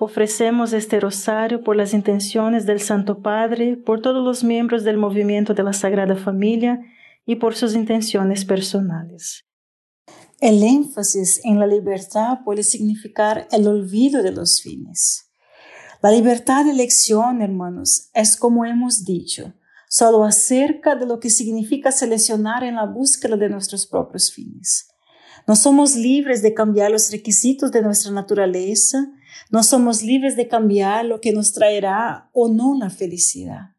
Ofrecemos este rosario por las intenciones del Santo Padre, por todos los miembros del movimiento de la Sagrada Familia y por sus intenciones personales. El énfasis en la libertad puede significar el olvido de los fines. La libertad de elección, hermanos, es como hemos dicho, solo acerca de lo que significa seleccionar en la búsqueda de nuestros propios fines. No somos libres de cambiar los requisitos de nuestra naturaleza, no somos libres de cambiar lo que nos traerá o no la felicidad.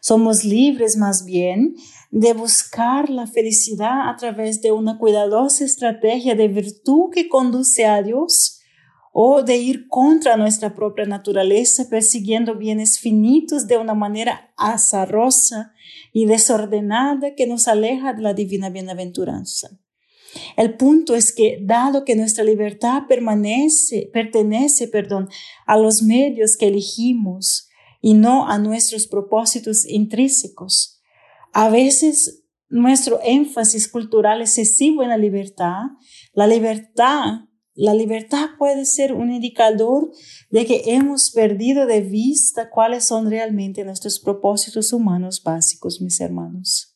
Somos libres más bien de buscar la felicidad a través de una cuidadosa estrategia de virtud que conduce a Dios o de ir contra nuestra propia naturaleza persiguiendo bienes finitos de una manera azarosa y desordenada que nos aleja de la divina bienaventuranza. El punto es que, dado que nuestra libertad permanece, pertenece, perdón, a los medios que elegimos y no a nuestros propósitos intrínsecos, a veces nuestro énfasis cultural excesivo en la libertad, la libertad, la libertad puede ser un indicador de que hemos perdido de vista cuáles son realmente nuestros propósitos humanos básicos, mis hermanos.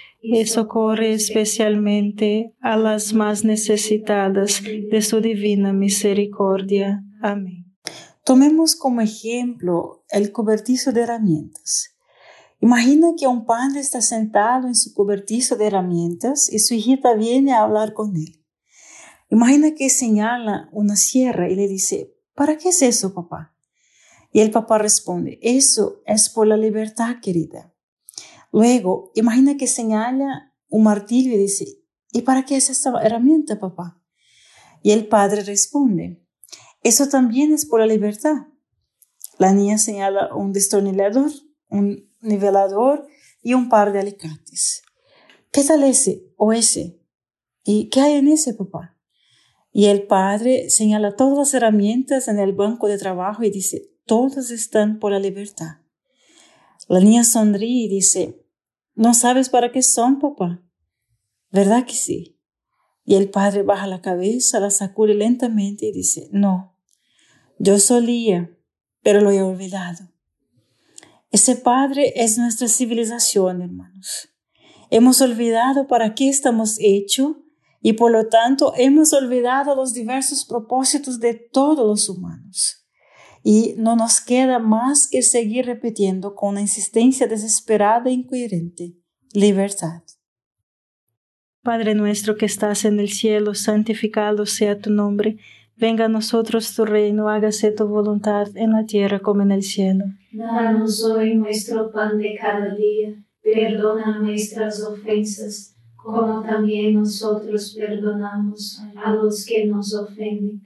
y socorre especialmente a las más necesitadas de su divina misericordia. Amén. Tomemos como ejemplo el cobertizo de herramientas. Imagina que un padre está sentado en su cobertizo de herramientas y su hijita viene a hablar con él. Imagina que señala una sierra y le dice, ¿para qué es eso, papá? Y el papá responde, eso es por la libertad, querida. Luego, imagina que señala un martillo y dice, ¿y para qué es esta herramienta, papá? Y el padre responde, eso también es por la libertad. La niña señala un destornillador, un nivelador y un par de alicates. ¿Qué tal ese o ese? ¿Y qué hay en ese, papá? Y el padre señala todas las herramientas en el banco de trabajo y dice, todas están por la libertad. La niña sonríe y dice, ¿No sabes para qué son, papá? ¿Verdad que sí? Y el padre baja la cabeza, la sacude lentamente y dice, no, yo solía, pero lo he olvidado. Ese padre es nuestra civilización, hermanos. Hemos olvidado para qué estamos hechos y por lo tanto hemos olvidado los diversos propósitos de todos los humanos y no nos queda más que seguir repitiendo con una insistencia desesperada e incoherente, libertad. Padre nuestro que estás en el cielo, santificado sea tu nombre, venga a nosotros tu reino, hágase tu voluntad en la tierra como en el cielo. Danos hoy nuestro pan de cada día, perdona nuestras ofensas, como también nosotros perdonamos a los que nos ofenden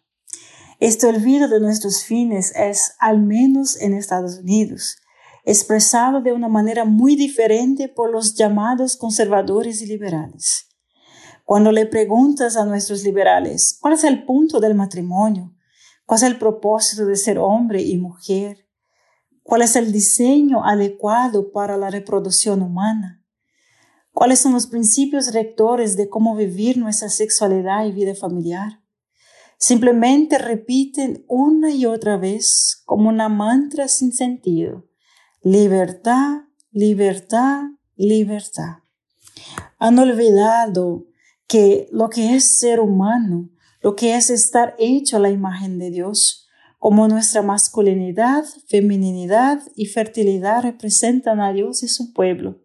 Este olvido de nuestros fines es, al menos en Estados Unidos, expresado de una manera muy diferente por los llamados conservadores y liberales. Cuando le preguntas a nuestros liberales cuál es el punto del matrimonio, cuál es el propósito de ser hombre y mujer, cuál es el diseño adecuado para la reproducción humana, cuáles son los principios rectores de cómo vivir nuestra sexualidad y vida familiar, Simplemente repiten una y otra vez como una mantra sin sentido. Libertad, libertad, libertad. Han olvidado que lo que es ser humano, lo que es estar hecho a la imagen de Dios, como nuestra masculinidad, feminidad y fertilidad representan a Dios y su pueblo,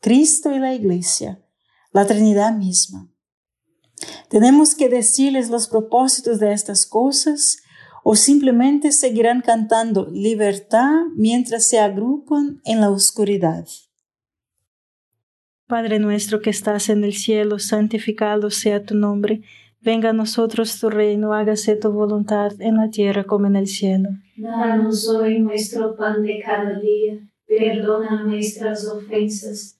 Cristo y la Iglesia, la Trinidad misma. ¿Tenemos que decirles los propósitos de estas cosas o simplemente seguirán cantando libertad mientras se agrupan en la oscuridad? Padre nuestro que estás en el cielo, santificado sea tu nombre. Venga a nosotros tu reino, hágase tu voluntad en la tierra como en el cielo. Danos hoy nuestro pan de cada día, perdona nuestras ofensas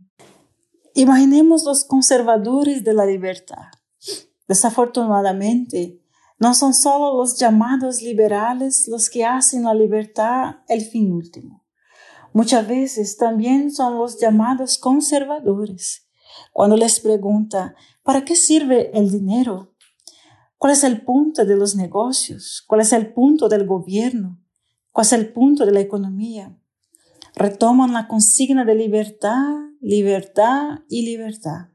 Imaginemos los conservadores de la libertad. Desafortunadamente, no son solo los llamados liberales los que hacen la libertad el fin último. Muchas veces también son los llamados conservadores. Cuando les pregunta, ¿para qué sirve el dinero? ¿Cuál es el punto de los negocios? ¿Cuál es el punto del gobierno? ¿Cuál es el punto de la economía? Retoman la consigna de libertad libertad y libertad.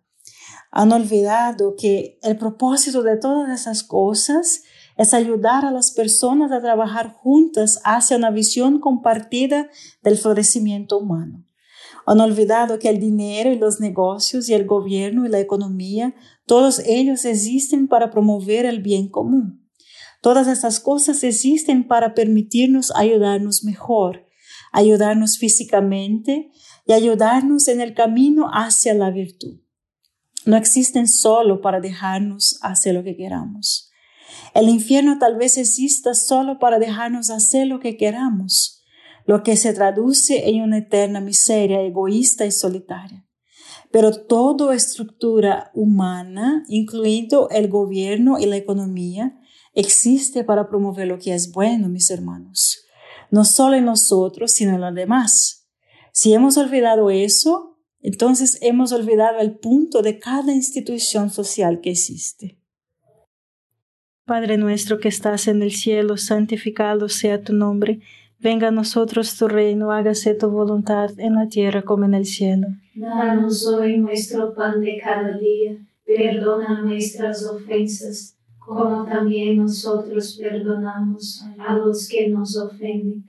Han olvidado que el propósito de todas esas cosas es ayudar a las personas a trabajar juntas hacia una visión compartida del florecimiento humano. Han olvidado que el dinero y los negocios y el gobierno y la economía, todos ellos existen para promover el bien común. Todas estas cosas existen para permitirnos ayudarnos mejor, ayudarnos físicamente, y ayudarnos en el camino hacia la virtud. No existen solo para dejarnos hacer lo que queramos. El infierno tal vez exista solo para dejarnos hacer lo que queramos, lo que se traduce en una eterna miseria egoísta y solitaria. Pero toda estructura humana, incluido el gobierno y la economía, existe para promover lo que es bueno, mis hermanos. No solo en nosotros, sino en los demás. Si hemos olvidado eso, entonces hemos olvidado el punto de cada institución social que existe. Padre nuestro que estás en el cielo, santificado sea tu nombre. Venga a nosotros tu reino, hágase tu voluntad en la tierra como en el cielo. Danos hoy nuestro pan de cada día, perdona nuestras ofensas, como también nosotros perdonamos a los que nos ofenden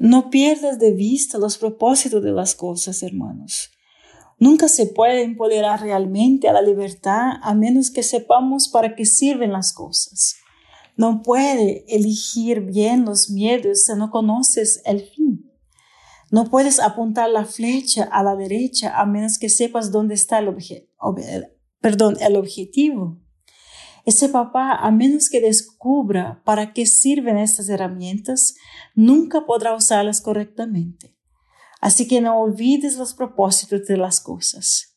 No pierdas de vista los propósitos de las cosas, hermanos. Nunca se puede empoderar realmente a la libertad a menos que sepamos para qué sirven las cosas. No puede elegir bien los miedos si no conoces el fin. No puedes apuntar la flecha a la derecha a menos que sepas dónde está el, perdón, el objetivo. Ese papá, a menos que descubra para qué sirven estas herramientas, nunca podrá usarlas correctamente. Así que no olvides los propósitos de las cosas.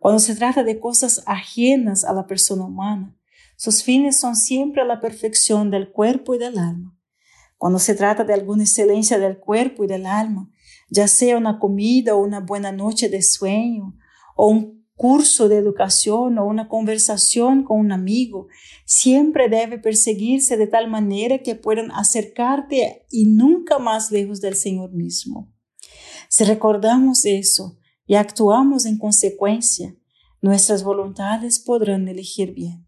Cuando se trata de cosas ajenas a la persona humana, sus fines son siempre la perfección del cuerpo y del alma. Cuando se trata de alguna excelencia del cuerpo y del alma, ya sea una comida o una buena noche de sueño, o un curso de educación o una conversación con un amigo siempre debe perseguirse de tal manera que puedan acercarte y nunca más lejos del Señor mismo. Si recordamos eso y actuamos en consecuencia, nuestras voluntades podrán elegir bien.